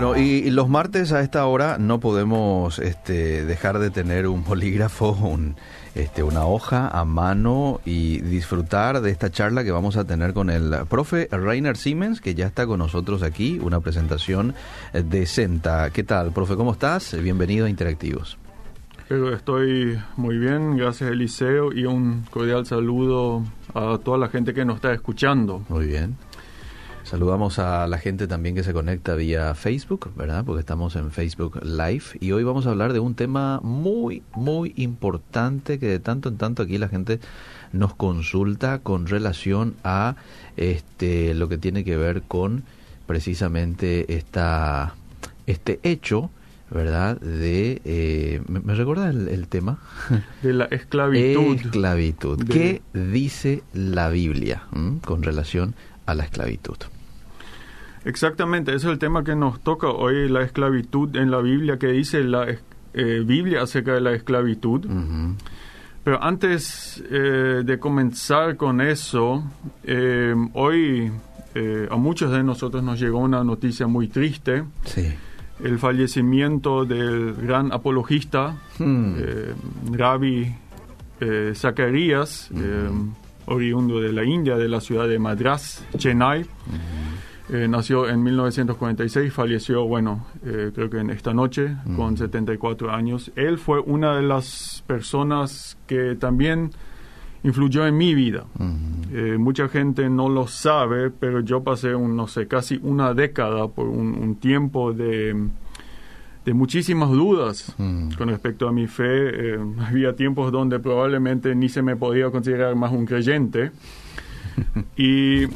Bueno, y, y los martes a esta hora no podemos este, dejar de tener un bolígrafo, un, este, una hoja a mano y disfrutar de esta charla que vamos a tener con el profe Rainer Siemens, que ya está con nosotros aquí, una presentación de Senta. ¿Qué tal, profe? ¿Cómo estás? Bienvenido a Interactivos. Estoy muy bien, gracias Eliseo, y un cordial saludo a toda la gente que nos está escuchando. Muy bien. Saludamos a la gente también que se conecta vía Facebook, ¿verdad? Porque estamos en Facebook Live y hoy vamos a hablar de un tema muy, muy importante que de tanto en tanto aquí la gente nos consulta con relación a este lo que tiene que ver con precisamente esta este hecho ¿verdad? De, eh, ¿me, ¿me, recuerda el, el, tema? De la esclavitud. Esclavitud. De... ¿Qué dice la Biblia ¿m? con relación a la esclavitud? Exactamente, ese es el tema que nos toca hoy, la esclavitud en la Biblia, que dice la eh, Biblia acerca de la esclavitud. Uh -huh. Pero antes eh, de comenzar con eso, eh, hoy a muchos de nosotros nos llegó una noticia muy triste. Sí el fallecimiento del gran apologista, hmm. Ravi Zacarías, uh -huh. oriundo de la India, de la ciudad de Madras, Chennai. Uh -huh. Nació en 1946, falleció, bueno, eh, creo que en esta noche, uh -huh. con 74 años. Él fue una de las personas que también influyó en mi vida. Uh -huh. eh, mucha gente no lo sabe, pero yo pasé, un, no sé, casi una década por un, un tiempo de, de, muchísimas dudas uh -huh. con respecto a mi fe. Eh, había tiempos donde probablemente ni se me podía considerar más un creyente. y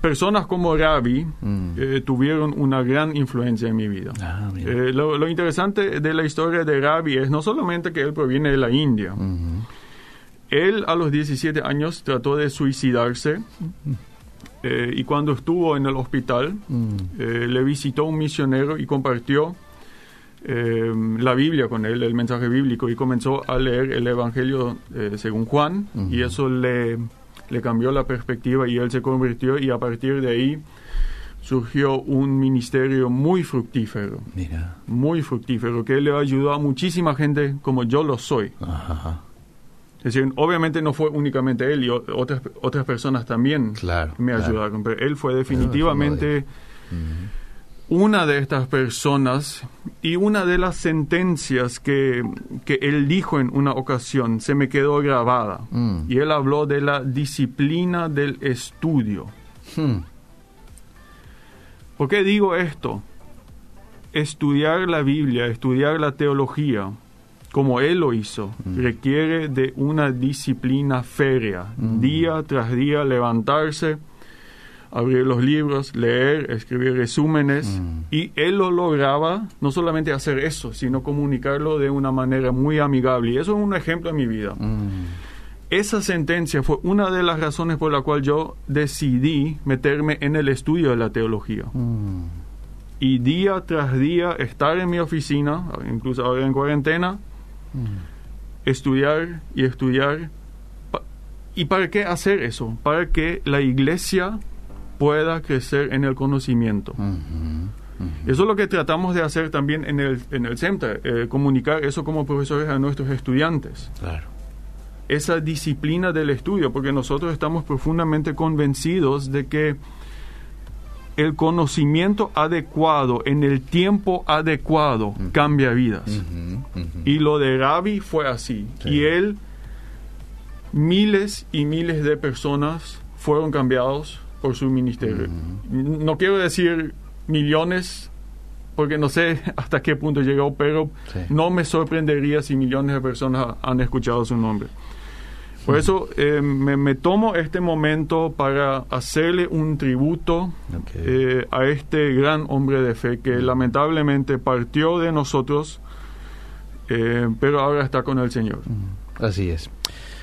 personas como Ravi mm. eh, tuvieron una gran influencia en mi vida. Ah, eh, lo, lo, interesante de la historia de Ravi es no solamente que él proviene de la India. Él a los 17 años trató de suicidarse eh, y cuando estuvo en el hospital mm. le visitó un misionero y compartió eh, la Biblia con él, el mensaje bíblico, y comenzó a leer el Evangelio eh, según Juan y eso le, le cambió la perspectiva y él se convirtió y a partir de ahí surgió un ministerio muy fructífero, Mira. muy fructífero, que le ayudó a muchísima gente como yo lo soy. Ajá. Es decir, obviamente no fue únicamente él y otras, otras personas también claro, me ayudaron, pero él fue definitivamente -huh. Una de estas personas y una de las sentencias que, que él dijo en una ocasión se me quedó grabada. Mm. Y él habló de la disciplina del estudio. Hmm. ¿Por qué digo esto? Estudiar la Biblia, estudiar la teología, como él lo hizo, mm. requiere de una disciplina férrea, mm. día tras día levantarse, abrir los libros, leer, escribir resúmenes, mm. y él lo lograba no solamente hacer eso, sino comunicarlo de una manera muy amigable, y eso es un ejemplo en mi vida. Esa sentencia fue una de las razones por la cual yo decidí meterme en el estudio de la teología y día tras día estar en mi oficina, incluso ahora en cuarentena, Mm. estudiar y estudiar. ¿Y para qué hacer eso? Para que la iglesia pueda crecer en el conocimiento. Uh -huh. Eso es lo que tratamos de hacer también en el, en el CEMTA, eh, comunicar eso como profesores a nuestros estudiantes. Claro. Esa disciplina del estudio, porque nosotros estamos profundamente convencidos de que el conocimiento adecuado en el tiempo adecuado uh -huh. cambia vidas. Uh -huh, uh -huh. Y lo de Ravi fue así. Sí. Y él, miles y miles de personas fueron cambiados por su ministerio. No quiero decir millones, porque no sé hasta qué punto llegó, pero sí. no me sorprendería si millones de personas han escuchado su nombre. Por eso eh, me, me, tomo este momento para hacerle un tributo okay. eh, a este gran hombre de fe que lamentablemente partió de nosotros, eh, pero ahora está con el Señor. Así es.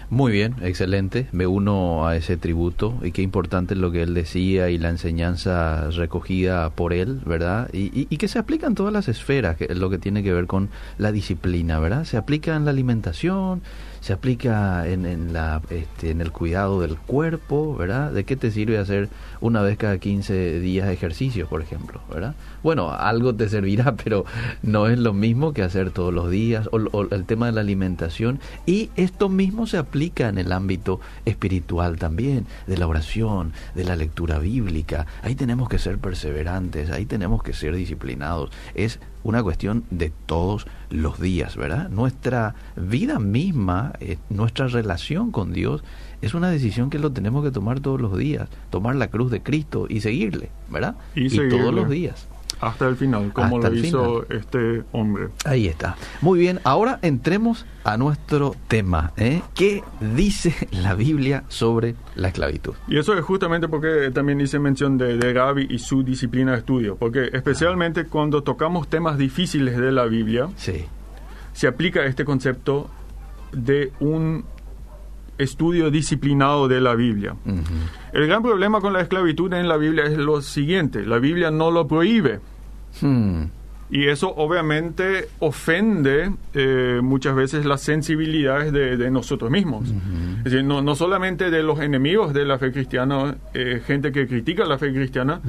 Muy bien, excelente. Me uno a ese tributo y qué importante es lo que él decía y la enseñanza recogida por él, ¿verdad? Y, y, que se aplica en todas las esferas, que es lo que tiene que ver con la disciplina, ¿verdad? Se aplica en la alimentación, se aplica en, en, la, este, en el cuidado del cuerpo, ¿verdad? ¿De qué te sirve hacer una vez cada 15 días ejercicio, por ejemplo, ¿verdad? Bueno, algo te servirá, pero no es lo mismo que hacer todos los días, o, o el tema de la alimentación, y esto mismo se aplica en el ámbito espiritual también, de la oración, de la lectura bíblica, ahí tenemos que ser perseverantes, ahí tenemos que ser disciplinados, es una cuestión de todos los días, ¿verdad? Nuestra vida misma, eh, nuestra relación con Dios, es una decisión que lo tenemos que tomar todos los días, tomar la cruz de Cristo y seguirle, ¿verdad? Y, todos los días. Hasta el final, como lo hizo este hombre. Ahí está. Muy bien, ahora entremos a nuestro tema. ¿eh? ¿Qué dice la Biblia sobre la esclavitud? Y eso es justamente porque también hice mención de, de Gaby y su disciplina de estudio, porque especialmente cuando tocamos temas difíciles de la Biblia, sí. se aplica este concepto de un estudio disciplinado de la Biblia. El gran problema con la esclavitud en la Biblia es lo siguiente, la Biblia no lo prohíbe. Hmm. Y eso obviamente ofende eh, muchas veces las sensibilidades de, de nosotros mismos. Es decir, no, no solamente de los enemigos de la fe cristiana, eh, gente que critica la fe cristiana,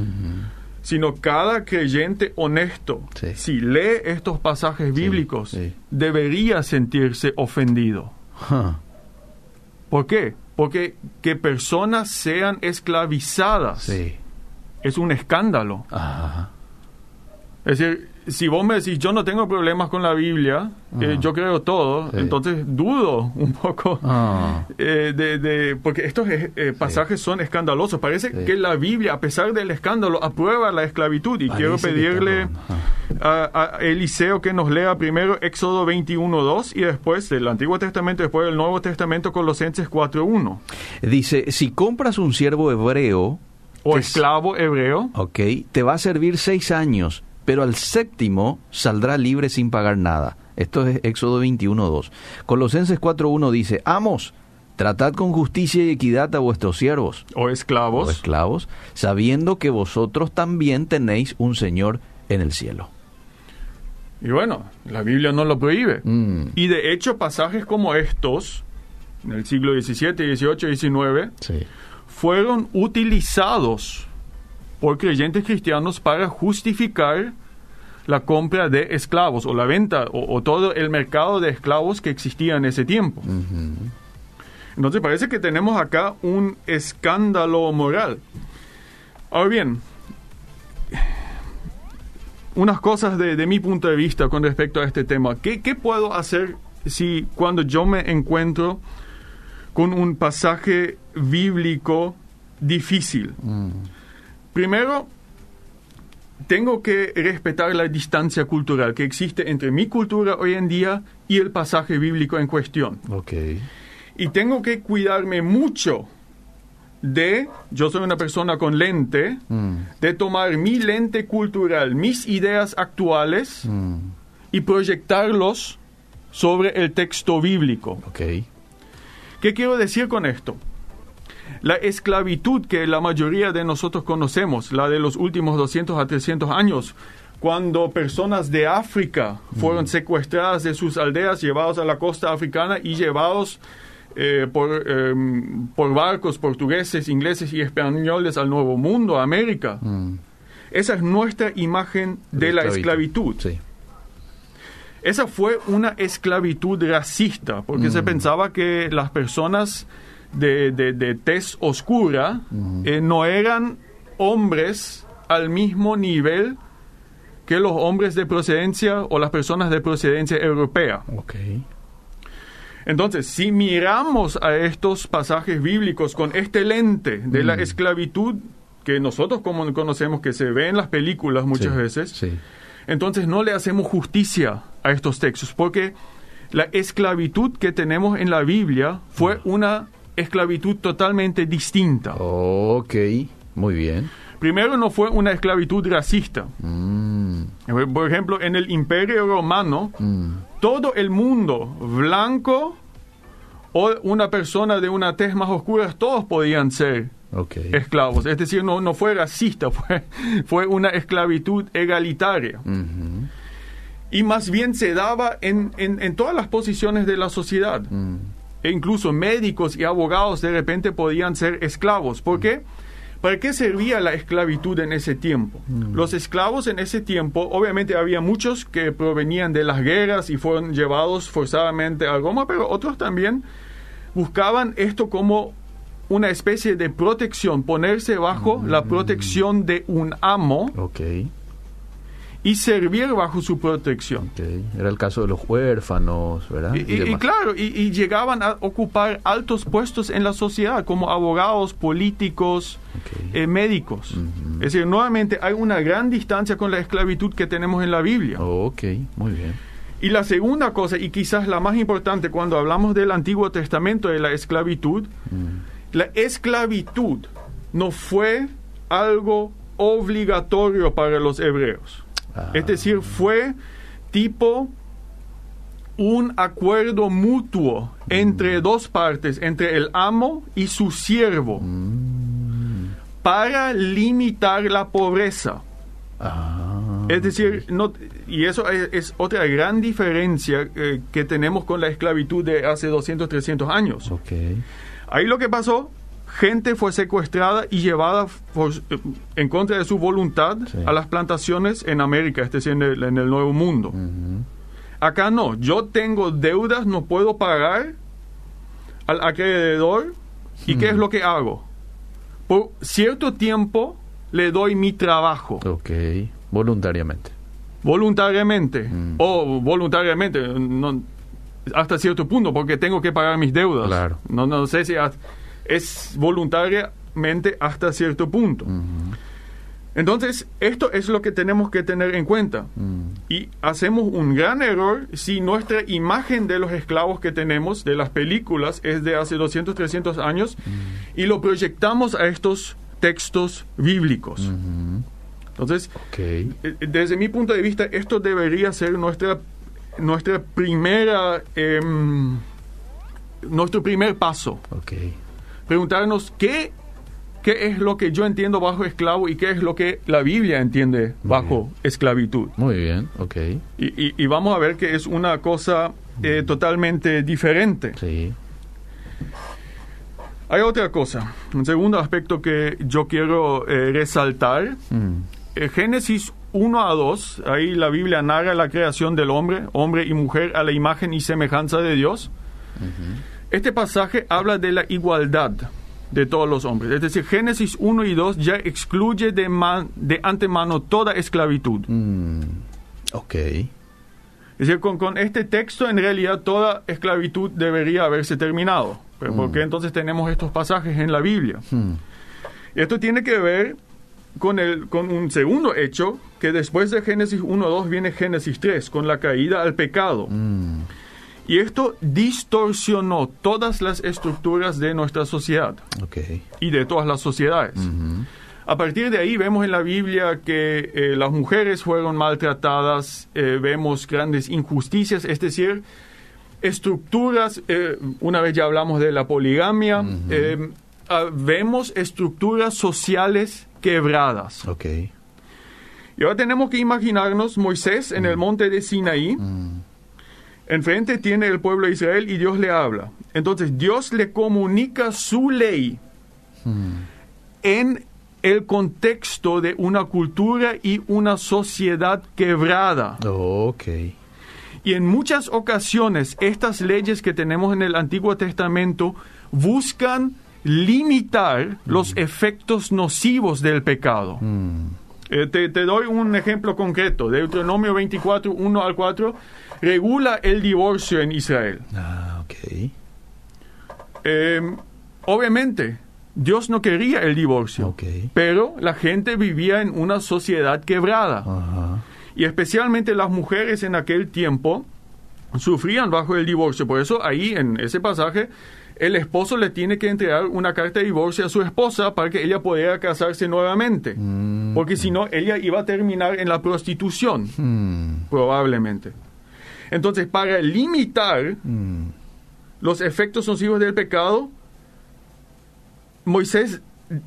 sino cada creyente honesto, Sí. si lee estos pasajes bíblicos, sí. debería sentirse ofendido. Huh. ¿Por qué? Porque que personas sean esclavizadas Sí. es un escándalo. Ajá. Es decir, si vos me decís, yo no tengo problemas con la Biblia, eh, Ajá. yo creo todo, Sí. entonces dudo un poco Ah. eh, de, de- porque estos eh, pasajes son escandalosos. Parece Sí. que la Biblia, a pesar del escándalo, aprueba la esclavitud. Y quiero Parece pedirle ah. a, a Eliseo que nos lea primero Éxodo 21.2 y después del Antiguo Testamento, después del Nuevo Testamento, Colosenses 4.1. Dice, si compras un siervo hebreo, O esclavo hebreo. ok, te va a servir seis años, pero al séptimo saldrá libre sin pagar nada. Esto es Éxodo 21.2. Colosenses 4.1 dice, Amos, tratad con justicia y equidad a vuestros siervos O esclavos. o esclavos, sabiendo que vosotros también tenéis un Señor en el cielo. Y bueno, la Biblia no lo prohíbe. Mm, Y de hecho, pasajes como estos, en el siglo XVII, XVIII, XIX, sí. fueron utilizados por creyentes cristianos para justificar la compra de esclavos o la venta o, o todo el mercado de esclavos que existía en ese tiempo. Ujú. Entonces parece que tenemos acá un escándalo moral. Ahora bien, unas cosas de, de mi punto de vista con respecto a este tema. ¿Qué, qué puedo hacer si cuando yo me encuentro con un pasaje bíblico difícil? Mm, Primero, tengo que respetar la distancia cultural que existe entre mi cultura hoy en día y el pasaje bíblico en cuestión. ok. Y tengo que cuidarme mucho de, yo soy una persona con lente, Mm, de tomar mi lente cultural, mis ideas actuales mm, y proyectarlos sobre el texto bíblico. ok. ¿Qué quiero decir con esto? La esclavitud que la mayoría de nosotros conocemos, la de los últimos 200 a 300 años, cuando personas de África fueron secuestradas de sus aldeas, llevados a la costa africana y llevados eh, por, eh, por barcos portugueses, ingleses y españoles al Nuevo Mundo, a América. Mm, Esa es nuestra imagen de la esclavitud. Sí. Esa fue una esclavitud racista, porque se pensaba que las personas de, de, de tez oscura eh, no eran hombres al mismo nivel que los hombres de procedencia o las personas de procedencia europea. Ok. Entonces, si miramos a estos pasajes bíblicos con este lente de la esclavitud que nosotros como conocemos, que se ve en las películas muchas Sí, veces, Sí. entonces no le hacemos justicia a estos textos, porque la esclavitud que tenemos en la Biblia fue una esclavitud totalmente distinta. Ok. Muy bien. Primero no fue una esclavitud racista. Mm, Por ejemplo, en el Imperio Romano, mm, todo el mundo, blanco o una persona de una tez más oscura, todos podían ser Ok. esclavos. Es decir, no, no fue racista, fue, fue una esclavitud egalitaria. Ujú. Y más bien se daba en, en- en todas las posiciones de la sociedad. Mm. E incluso médicos y abogados de repente podían ser esclavos. ¿Por qué? ¿Para qué servía la esclavitud en ese tiempo? Los esclavos en ese tiempo, obviamente había muchos que provenían de las guerras y fueron llevados forzadamente a Roma, pero otros también buscaban esto como una especie de protección, ponerse bajo la protección de un amo Ok. Y servir bajo su protección. ok. Era el caso de los huérfanos, ¿verdad? Y, y- y claro, y, y llegaban a ocupar altos puestos en la sociedad, como abogados, políticos, Ok. eh, médicos. Ujú. Es decir, nuevamente hay una gran distancia con la esclavitud que tenemos en la Biblia. Ok, muy bien. Y la segunda cosa, y quizás la más importante cuando hablamos del Antiguo Testamento de la esclavitud, Mm. la esclavitud no fue algo obligatorio para los hebreos. Ah, Es decir, fue tipo un acuerdo mutuo entre dos partes, entre el amo y su siervo, mm. para limitar la pobreza. Ah, Es decir, no, y eso es, es otra gran diferencia eh, que tenemos con la esclavitud de hace 200, 300 años. Ahí lo que pasó, gente fue secuestrada y llevada por- eh, en contra de su voluntad Sí. a las plantaciones en América, es decir, en el, en el Nuevo Mundo. Acá no, yo tengo deudas, no puedo pagar al acreedor. ¿Y qué es lo que hago? Por cierto tiempo le doy mi trabajo, Ok. Voluntariamente. voluntariamente. Mm. O voluntariamente, no, hasta cierto punto, porque tengo que pagar mis deudas. Claro. No, no sé si es voluntariamente hasta cierto punto. Entonces, esto es lo que tenemos que tener en cuenta. Mm. Y hacemos un gran error si nuestra imagen de los esclavos que tenemos, de las películas, es de hace 200, 300 años, y lo proyectamos a estos textos bíblicos. Entonces, Ok. eh, desde mi punto de vista, esto debería ser nuestra, nuestra primera, em, nuestro primer paso. Ok. Preguntarnos qué, qué es lo que yo entiendo bajo esclavo y qué es lo que la Biblia entiende bajo esclavitud. Muy bien. Ok. Y, y- y vamos a ver que es una cosa eh, totalmente diferente. Sí. Hay otra cosa, un segundo aspecto que yo quiero eh, resaltar. Mm. Eh, Génesis 1 a 2, ahí la Biblia narra la creación del hombre, hombre y mujer a la imagen y semejanza de Dios. Este pasaje habla de la igualdad de todos los hombres. Es decir, Génesis 1 y 2 ya excluye de, man- de antemano toda esclavitud. Mm. Ok. Es decir, con, con este texto en realidad toda esclavitud debería haberse terminado. Pero ¿Por qué entonces tenemos estos pasajes en la Biblia? Mm. Esto tiene que ver con, el, con un segundo hecho, que después de Génesis 1.2 viene Génesis 3, con la caída al pecado. Y esto distorsionó todas las estructuras de nuestra sociedad y de todas las sociedades. A partir de ahí vemos en la Biblia que eh, las mujeres fueron maltratadas, eh, vemos grandes injusticias, es decir, estructuras, eh, una vez ya hablamos de la poligamia, ah, vemos estructuras sociales quebradas. Ok. Y ahora tenemos que imaginarnos Moisés en el monte de Sinaí. Enfrente tiene el pueblo de Israel y Dios le habla. Entonces Dios le comunica su ley Mm. en el contexto de una cultura y una sociedad quebrada. Ok. Y en muchas ocasiones estas leyes que tenemos en el Antiguo Testamento buscan limitar los efectos nocivos del pecado. Mm. Eh, te, te doy un ejemplo concreto. Deuteronomio 24, 1 al 4, regula el divorcio en Israel. Ah, ok. Eh, obviamente, Dios no quería el divorcio, pero la gente vivía en una sociedad quebrada. Y especialmente las mujeres en aquel tiempo sufrían bajo el divorcio. Por eso ahí en ese pasaje el esposo le tiene que entregar una carta de divorcio a su esposa para que ella pudiera casarse nuevamente. Mm. Porque si no, ella iba a terminar en la prostitución, Mm. probablemente. Entonces, para limitar Mm. los efectos nocivos del pecado, Moisés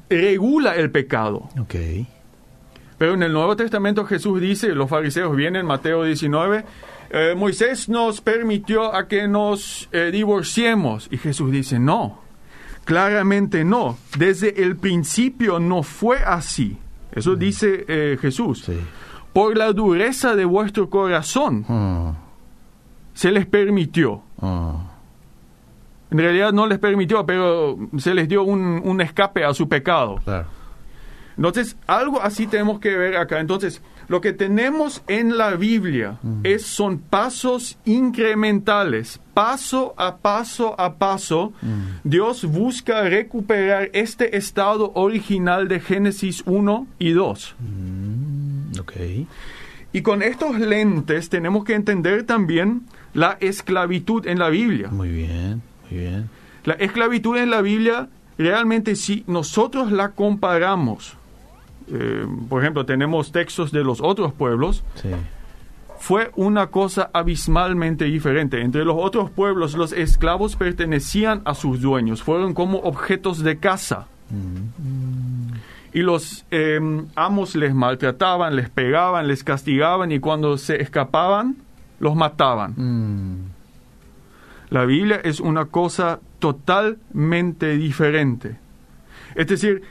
regula el pecado. Ok. Pero en el Nuevo Testamento Jesús dice, los fariseos vienen, Mateo 19, eh, Moisés nos permitió a que nos eh, divorciemos. Y Jesús dice, no, claramente no. Desde el principio no fue así. Eso dice eh, Jesús. Sí. Por la dureza de vuestro corazón Ah, se les permitió. ah. En realidad no les permitió, pero se les dio un, un escape a su pecado. Claro. Entonces, algo así tenemos que ver acá. Entonces, lo que tenemos en la Biblia es, son pasos incrementales. Paso a paso a paso, Dios busca recuperar este estado original de Génesis 1 y 2. Mm, ok. Y con estos lentes tenemos que entender también la esclavitud en la Biblia. Muy bien, muy bien. La esclavitud en la Biblia, realmente si nosotros la comparamos, eh, por ejemplo, tenemos textos de los otros pueblos, Sí. fue una cosa abismalmente diferente. Entre los otros pueblos, los esclavos pertenecían a sus dueños, fueron como objetos de caza. Y los eh, amos les maltrataban, les pegaban, les castigaban y cuando se escapaban, los mataban. Mm, La Biblia es una cosa totalmente diferente. Es decir,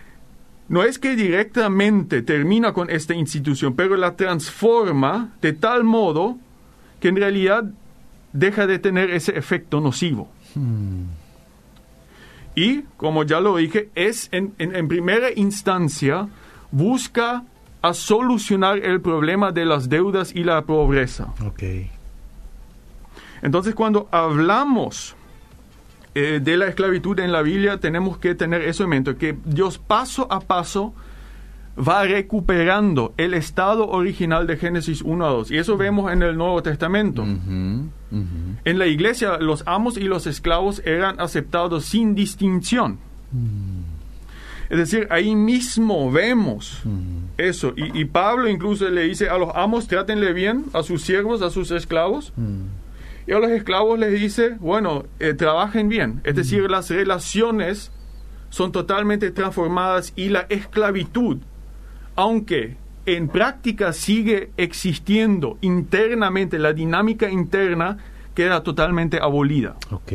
no es que directamente termina con esta institución, pero la transforma de tal modo que en realidad deja de tener ese efecto nocivo. mm, Y, como ya lo dije, es en, en- en primera instancia busca a solucionar el problema de las deudas y la pobreza. ok. Entonces, cuando hablamos eh, de la esclavitud en la Biblia, tenemos que tener eso en mente, que Dios paso a paso va recuperando el estado original de Génesis 1 a 2. Y eso vemos en el Nuevo Testamento. En la iglesia, los amos y los esclavos eran aceptados sin distinción. Es decir, ahí mismo vemos eso. Y, y Pablo incluso le dice a los amos, trátenle bien a sus siervos, a sus esclavos. Y a los esclavos les dice, bueno, eh, trabajen bien. Es decir, las relaciones son totalmente transformadas y la esclavitud, aunque en práctica sigue existiendo internamente, la dinámica interna queda totalmente abolida. Ok.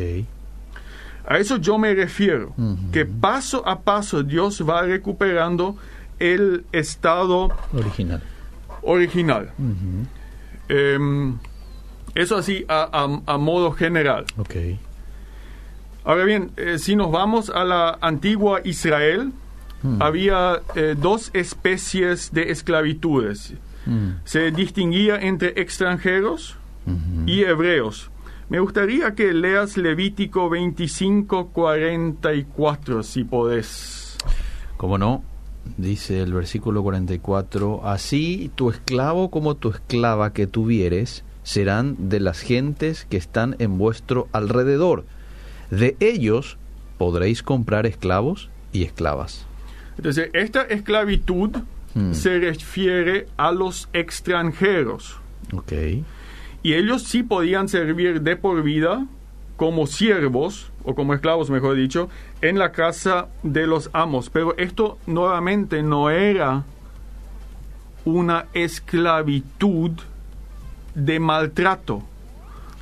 A eso yo me refiero, que paso a paso Dios va recuperando el estado Original. original. Em, eso así a, a- a modo general. Ok. Ahora bien, eh, si nos vamos a la antigua Israel, Mm. había eh, dos especies de esclavitudes. Mm, Se distinguía entre extranjeros y hebreos. Me gustaría que leas Levítico 25, 44, si podés. ¿Cómo no? Dice el versículo 44, así tu esclavo como tu esclava que tuvieres serán de las gentes que están en vuestro alrededor. De ellos podréis comprar esclavos y esclavas. Entonces, esta esclavitud Hmm. se refiere a los extranjeros. Ok. Y ellos sí podían servir de por vida como siervos, o como esclavos, mejor dicho, en la casa de los amos. Pero esto nuevamente no era una esclavitud de maltrato,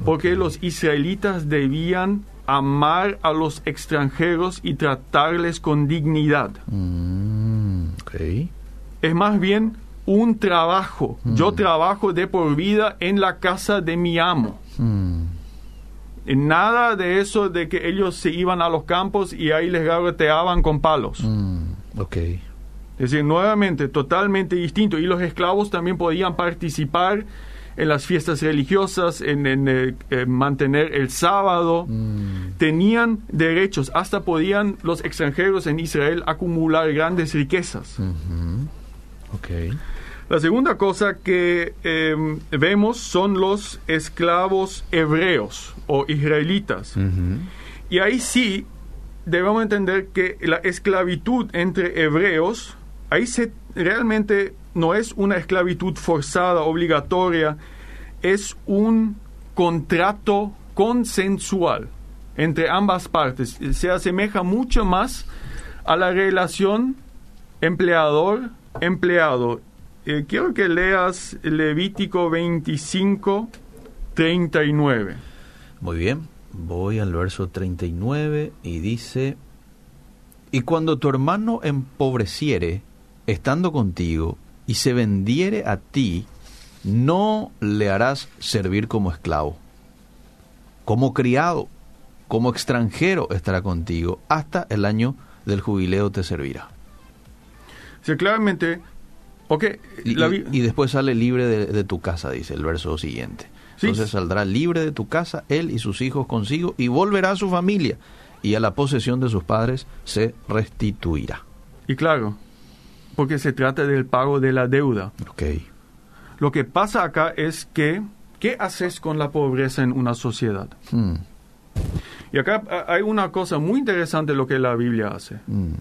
porque los israelitas debían amar a los extranjeros y tratarles con dignidad. Mm, ok. Es más bien un trabajo. Yo Mm. trabajo de por vida en la casa de mi amo. Mm, Nada de eso de que ellos se iban a los campos y ahí les garroteaban con palos. mm, ok. Es decir, nuevamente, totalmente distinto. Y los esclavos también podían participar en las fiestas religiosas, en, en, eh, eh, mantener el sábado. Mm, Tenían derechos, hasta podían los extranjeros en Israel acumular grandes riquezas. La segunda cosa que eh, vemos son los esclavos hebreos o israelitas. Y ahí sí debemos entender que la esclavitud entre hebreos, ahí se realmente no es una esclavitud forzada, obligatoria, es un contrato consensual. entre ambas partes. Se asemeja mucho más a la relación empleador-empleado. Eh, quiero que leas Levítico 25, 39. Muy bien, voy al verso 39 y dice, y cuando tu hermano empobreciere, estando contigo, y se vendiere a ti, no le harás servir como esclavo. Como criado, como extranjero estará contigo, hasta el año del jubileo te servirá. Sí, claramente, okay, y, y, después sale libre de, de, tu casa, dice el verso siguiente. Sí. Entonces saldrá libre de tu casa, él y sus hijos consigo, y volverá a su familia, y a la posesión de sus padres se restituirá. Y claro, porque se trata del pago de la deuda. Okay. Lo que pasa acá es que, ¿qué haces con la pobreza en una sociedad? Hmm. Y acá hay una cosa muy interesante lo que la Biblia hace. Hmm.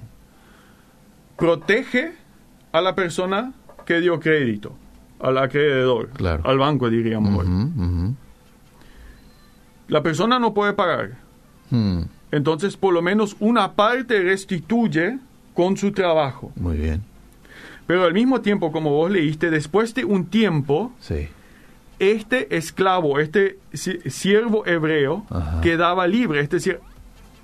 Protege a la persona que dio crédito, al acreedor, Claro. al banco diríamos hoy. La persona no puede pagar. Hmm. Entonces, por lo menos una parte restituye con su trabajo. Muy bien. Pero al mismo tiempo, como vos leíste, después de un tiempo, Sí. este esclavo, este si- siervo hebreo, Ajá. quedaba libre. Es decir,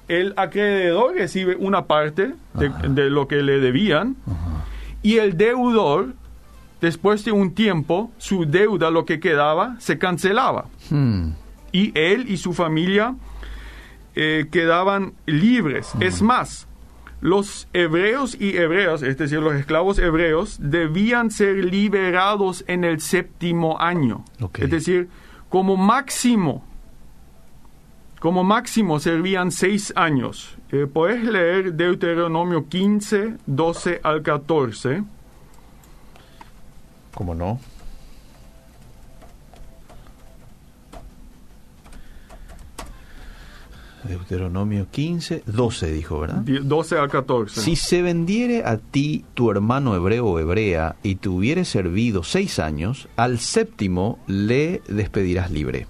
el acreedor recibe una parte de, lo que le debían Ajá. y el deudor, después de un tiempo, su deuda, lo que quedaba, se cancelaba. Hmm. y él y su familia eh, quedaban libres. Es más, los hebreos y hebreas, es decir, los esclavos hebreos, debían ser liberados en el séptimo año. Es decir, como máximo, como máximo servían seis años. Eh, Puedes leer Deuteronomio 15, 12 al 14. ¿Cómo no? Deuteronomio 15, 12 dijo, ¿verdad? di- 12 al 14. Si se vendiere a ti tu hermano hebreo o hebrea y te hubiere servido seis años, al séptimo le despedirás libre.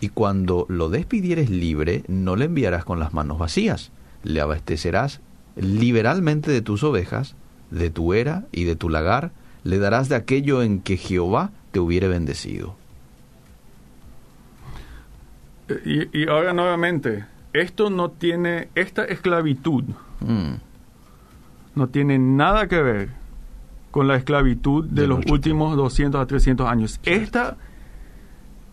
Y cuando lo despidieres libre, no le enviarás con las manos vacías, le abastecerás liberalmente de tus ovejas, de tu era y de tu lagar, le darás de aquello en que Jehová te hubiere bendecido. Y, y ahora nuevamente, esto no tiene, esta esclavitud Mm, no tiene nada que ver con la esclavitud de, De los últimos 200 a 300 años. Esta,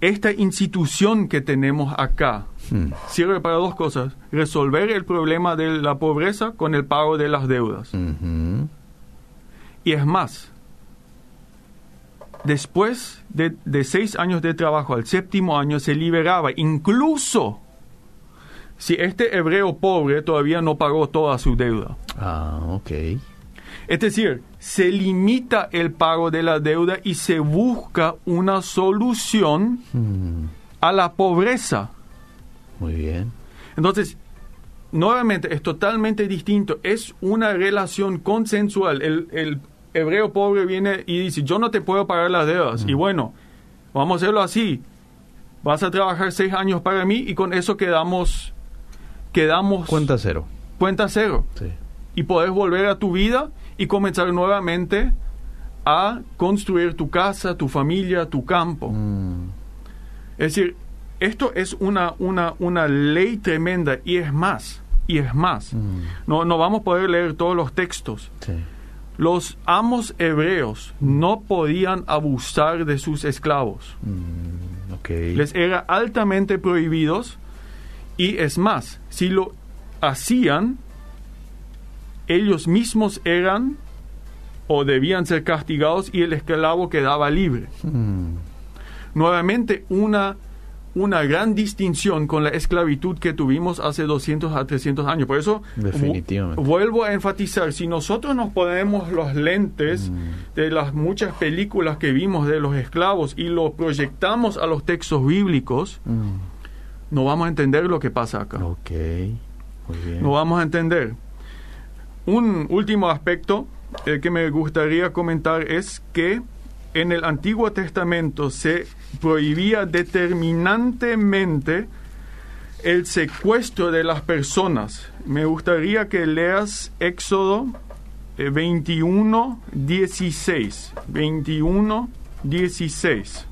esta institución que tenemos acá mm, sirve para dos cosas. Resolver el problema de la pobreza con el pago de las deudas. Y es más, después de, de seis años de trabajo, al séptimo año se liberaba, incluso si este hebreo pobre todavía no pagó toda su deuda. Ah, ok. Es decir, se limita el pago de la deuda y se busca una solución Mm, a la pobreza. muy bien. Entonces, nuevamente, es totalmente distinto. Es una relación consensual. El, el hebreo pobre viene y dice, yo no te puedo pagar las deudas. Y bueno, vamos a hacerlo así. Vas a trabajar seis años para mí y con eso quedamos, quedamos Cuenta cero. cuenta cero. Sí. Y podés volver a tu vida y comenzar nuevamente a construir tu casa, tu familia, tu campo. Mm, Es decir, esto es una, una, una ley tremenda y es más, y es más. mm, No, no vamos a poder leer todos los textos. sí. Los amos hebreos no podían abusar de sus esclavos. Mm. Les era altamente prohibidos y es más, si lo hacían, ellos mismos eran o debían ser castigados y el esclavo quedaba libre. Mm, nuevamente una, una gran distinción con la esclavitud que tuvimos hace 200 a 300 años. Por eso vuelvo a enfatizar, si nosotros nos ponemos los lentes Mm. de las muchas películas que vimos de los esclavos y lo proyectamos a los textos bíblicos, mm, no vamos a entender lo que pasa acá. ok. Muy bien. No vamos a entender. Un último aspecto eh, que me gustaría comentar es que en el Antiguo Testamento se prohibía determinantemente el secuestro de las personas. Me gustaría que leas Éxodo eh, 21, 16. 21, 16.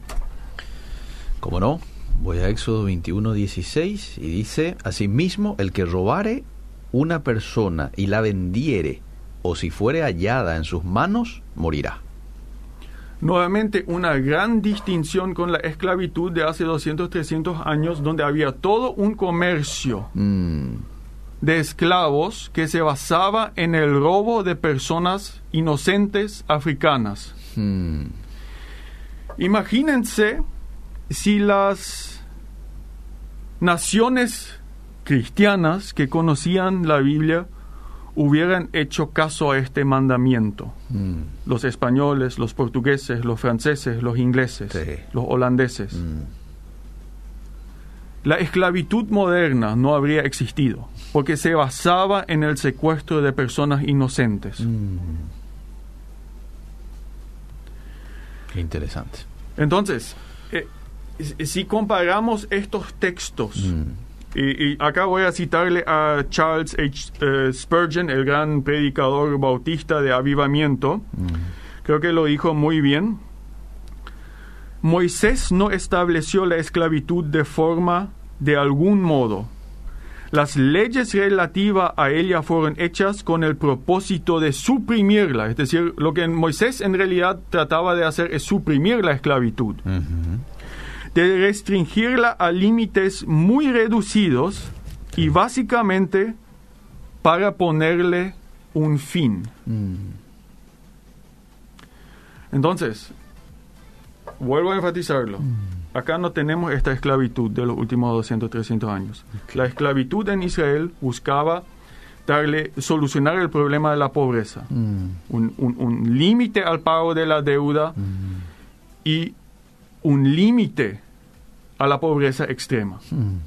Como no, voy a Éxodo 21, 16 y dice, Asimismo, el que robare una persona y la vendiere, o si fuere hallada en sus manos, morirá. Nuevamente una gran distinción con la esclavitud de hace 200, 300 años, donde había todo un comercio Mm, de esclavos que se basaba en el robo de personas inocentes africanas. mm, Imagínense si las naciones cristianas que conocían la Biblia hubieran hecho caso a este mandamiento. mm, Los españoles, los portugueses, los franceses, los ingleses, Sí. los holandeses. mm. La esclavitud moderna no habría existido porque se basaba en el secuestro de personas inocentes. Mm. Qué interesante. Entonces, eh, si- comparamos estos textos, y, y acá voy a citarle a Charles H. eh, Spurgeon, el gran predicador bautista de avivamiento, mm, creo que lo dijo muy bien. Moisés no estableció la esclavitud de forma de algún modo. Las leyes relativas a ella fueron hechas con el propósito de suprimirla. Es decir, lo que Moisés en realidad trataba de hacer es suprimir la esclavitud. De restringirla a límites muy reducidos y básicamente para ponerle un fin. Mm, Entonces, vuelvo a enfatizarlo. Acá no tenemos esta esclavitud de los últimos 200, 300 años. La esclavitud en Israel buscaba darle, solucionar el problema de la pobreza. mm, Un, un- un límite al pago de la deuda y un límite a la pobreza extrema. mm.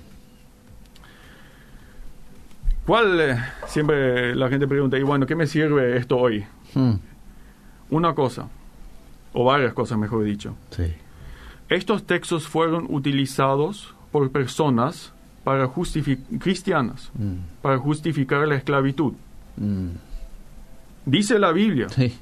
¿Cuál? eh, siempre la gente pregunta, y bueno, ¿qué me sirve esto hoy? Mm, Una cosa, o varias cosas, mejor dicho. Sí. Estos textos fueron utilizados por personas para cristianas Mm, para justificar la esclavitud. mm. Dice la Biblia. Sí.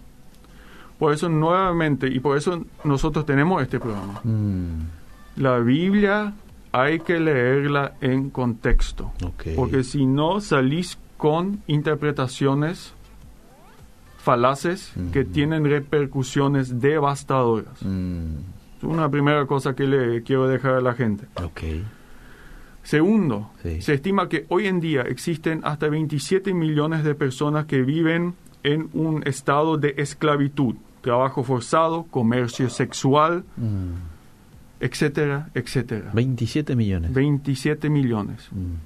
Por eso nuevamente, y por eso nosotros tenemos este programa. Mm, La Biblia hay que leerla en contexto. Porque si no salís con interpretaciones falaces que tienen repercusiones devastadoras. Mm, una primera cosa que le quiero dejar a la gente. Segundo, Sí. se estima que hoy en día existen hasta 27 millones de personas que viven en un estado de esclavitud, trabajo forzado, comercio sexual, Mm, etcétera, etcétera. 27 millones. 27 millones. Mm,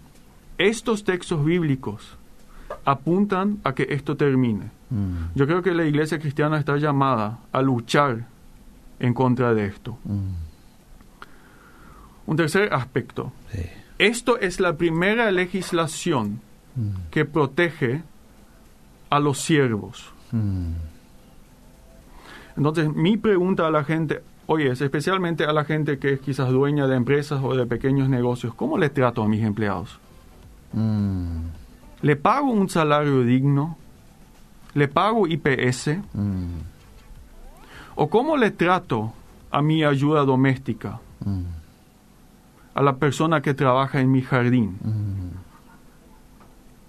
Estos textos bíblicos apuntan a que esto termine. mm, Yo creo que la iglesia cristiana está llamada a luchar en contra de esto. Un tercer aspecto. sí. Esto es la primera legislación que protege a los siervos. Entonces, mi pregunta a la gente hoy es, especialmente a la gente que es quizás dueña de empresas o de pequeños negocios, ¿cómo le trato a mis empleados? mm, ¿Le pago un salario digno? ¿Le pago IPS? mm, ¿O cómo le trato a mi ayuda doméstica? mm, a la persona que trabaja en mi jardín.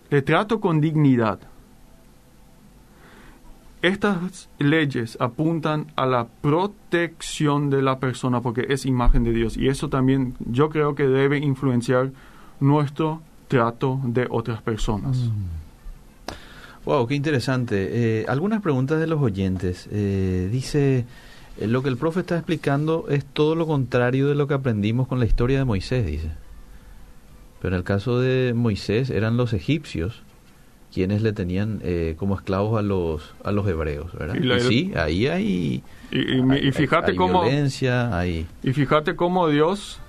Le trato con dignidad. Estas leyes apuntan a la protección de la persona porque es imagen de Dios y eso también yo creo que debe influenciar nuestro trato de otras personas. Wow, qué interesante. Eh, algunas preguntas de los oyentes. Eh, dice, eh, lo que el profe está explicando es todo lo contrario de lo que aprendimos con la historia de Moisés, dice. Pero en el caso de Moisés eran los egipcios quienes le tenían eh, como esclavos a los a los hebreos, ¿verdad? Y la- Y sí, ahí hay, Y, y y hay- fíjate hay cómo violencia, hay y fíjate cómo Dios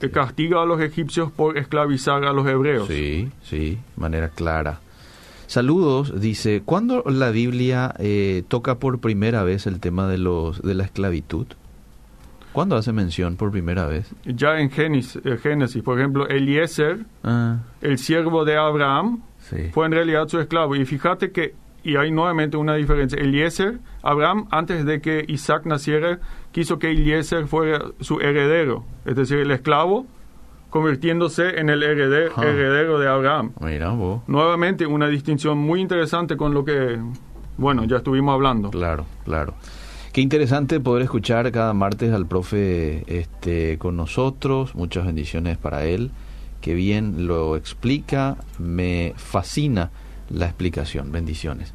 que castiga a los egipcios por esclavizar a los hebreos. Sí, sí, manera clara. Saludos, dice, ¿cuándo la Biblia eh, toca por primera vez el tema de los de la esclavitud? ¿Cuándo hace mención por primera vez? Ya en Génesis, eh, Génesis por ejemplo, Eliezer, Ah, el siervo de Abraham, sí. fue en realidad su esclavo. Y fíjate que, y hay nuevamente una diferencia, Eliezer, Abraham, antes de que Isaac naciera, quiso que Eliezer fuera su heredero, es decir, el esclavo, convirtiéndose en el herede- heredero de Abraham. Mira vos. Nuevamente una distinción muy interesante con lo que, bueno, ya estuvimos hablando. Claro, claro. Qué interesante poder escuchar cada martes al profe este, con nosotros. Muchas bendiciones para él. Qué bien lo explica. Me fascina la explicación. Bendiciones.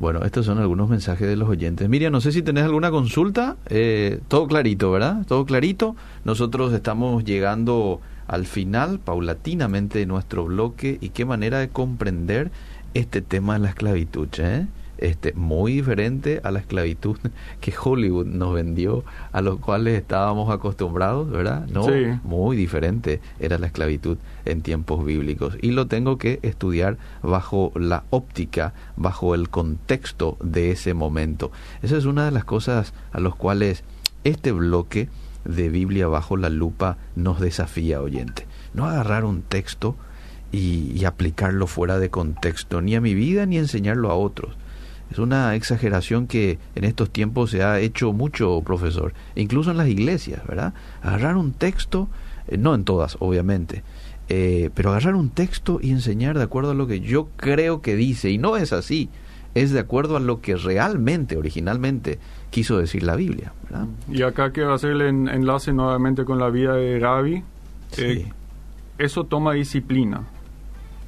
Bueno, estos son algunos mensajes de los oyentes. Miriam, no sé si tenés alguna consulta. Eh, todo clarito, ¿verdad? Todo clarito. Nosotros estamos llegando al final, paulatinamente, de nuestro bloque. Y qué manera de comprender este tema de la esclavitud, ¿eh? Este, muy diferente a la esclavitud que Hollywood nos vendió, a los cuales estábamos acostumbrados, ¿verdad? No, Sí. muy diferente era la esclavitud en tiempos bíblicos. Y lo tengo que estudiar bajo la óptica, bajo el contexto de ese momento. Esa es una de las cosas a las cuales este bloque de Biblia bajo la lupa nos desafía, oyente. No agarrar un texto y, y aplicarlo fuera de contexto, ni a mi vida ni enseñarlo a otros. Es una exageración que en estos tiempos se ha hecho mucho, profesor, incluso en las iglesias, ¿verdad? Agarrar un texto, eh, no en todas, obviamente, eh, pero agarrar un texto y enseñar de acuerdo a lo que yo creo que dice, y no es así, es de acuerdo a lo que realmente, originalmente, quiso decir la Biblia, ¿verdad? Y acá quiero hacerle en- enlace nuevamente con la vida de. Sí. Eh, eso toma disciplina,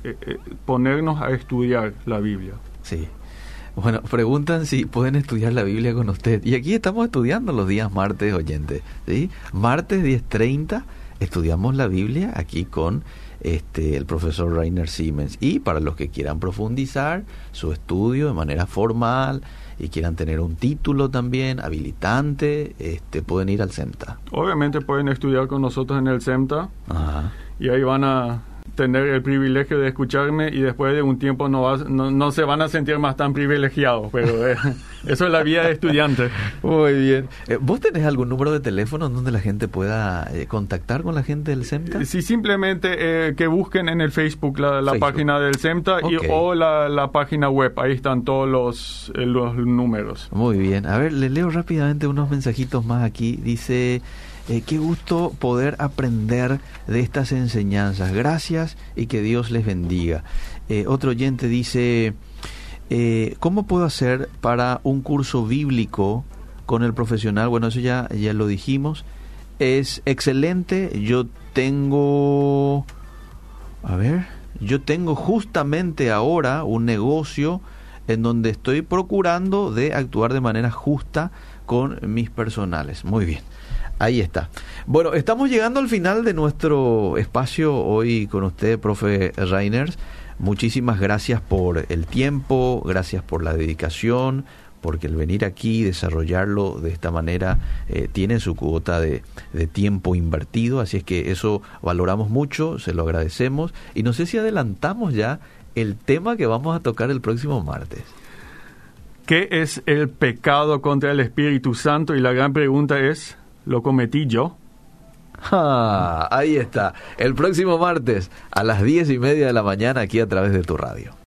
eh, ponernos a estudiar la Biblia. Sí. Bueno, preguntan si pueden estudiar la Biblia con usted. Y aquí estamos estudiando los días martes, oyente. ¿sí? Martes 10.30 estudiamos la Biblia aquí con este el profesor Rainer Siemens. Y para los que quieran profundizar su estudio de manera formal y quieran tener un título también habilitante, este pueden ir al CEMTA. Obviamente pueden estudiar con nosotros en el CEMTA Ajá. y ahí van a tener el privilegio de escucharme y después de un tiempo no, vas- no, no se van a sentir más tan privilegiados, pero eh, eso es la vida de estudiante. Muy bien. Eh, ¿Vos tenés algún número de teléfono donde la gente pueda eh, contactar con la gente del CEMTA? Si simplemente eh, que busquen en el Facebook la, la Facebook. página del CEMTA y, o la, la página web, ahí están todos los, los números. Muy bien. A ver, le leo rápidamente unos mensajitos más aquí. Dice, eh, qué gusto poder aprender de estas enseñanzas. Gracias y que Dios les bendiga. Eh, otro oyente dice, eh, ¿cómo puedo hacer para un curso bíblico con el profesional? Bueno, eso ya, ya lo dijimos. Es excelente. Yo tengo... A ver, yo tengo justamente ahora un negocio en donde estoy procurando de actuar de manera justa con mis personales. Muy bien. Ahí está. Bueno, estamos llegando al final de nuestro espacio hoy con usted, profe Reiners. Muchísimas gracias por el tiempo, gracias por la dedicación, porque el venir aquí y desarrollarlo de esta manera eh, tiene su cuota de, de tiempo invertido, así es que eso valoramos mucho, se lo agradecemos y no sé si adelantamos ya el tema que vamos a tocar el próximo martes. ¿Qué es el pecado contra el Espíritu Santo? Y la gran pregunta es, ¿lo cometí yo? Ah, ahí está. El próximo martes a las diez y media de la mañana aquí a través de tu radio.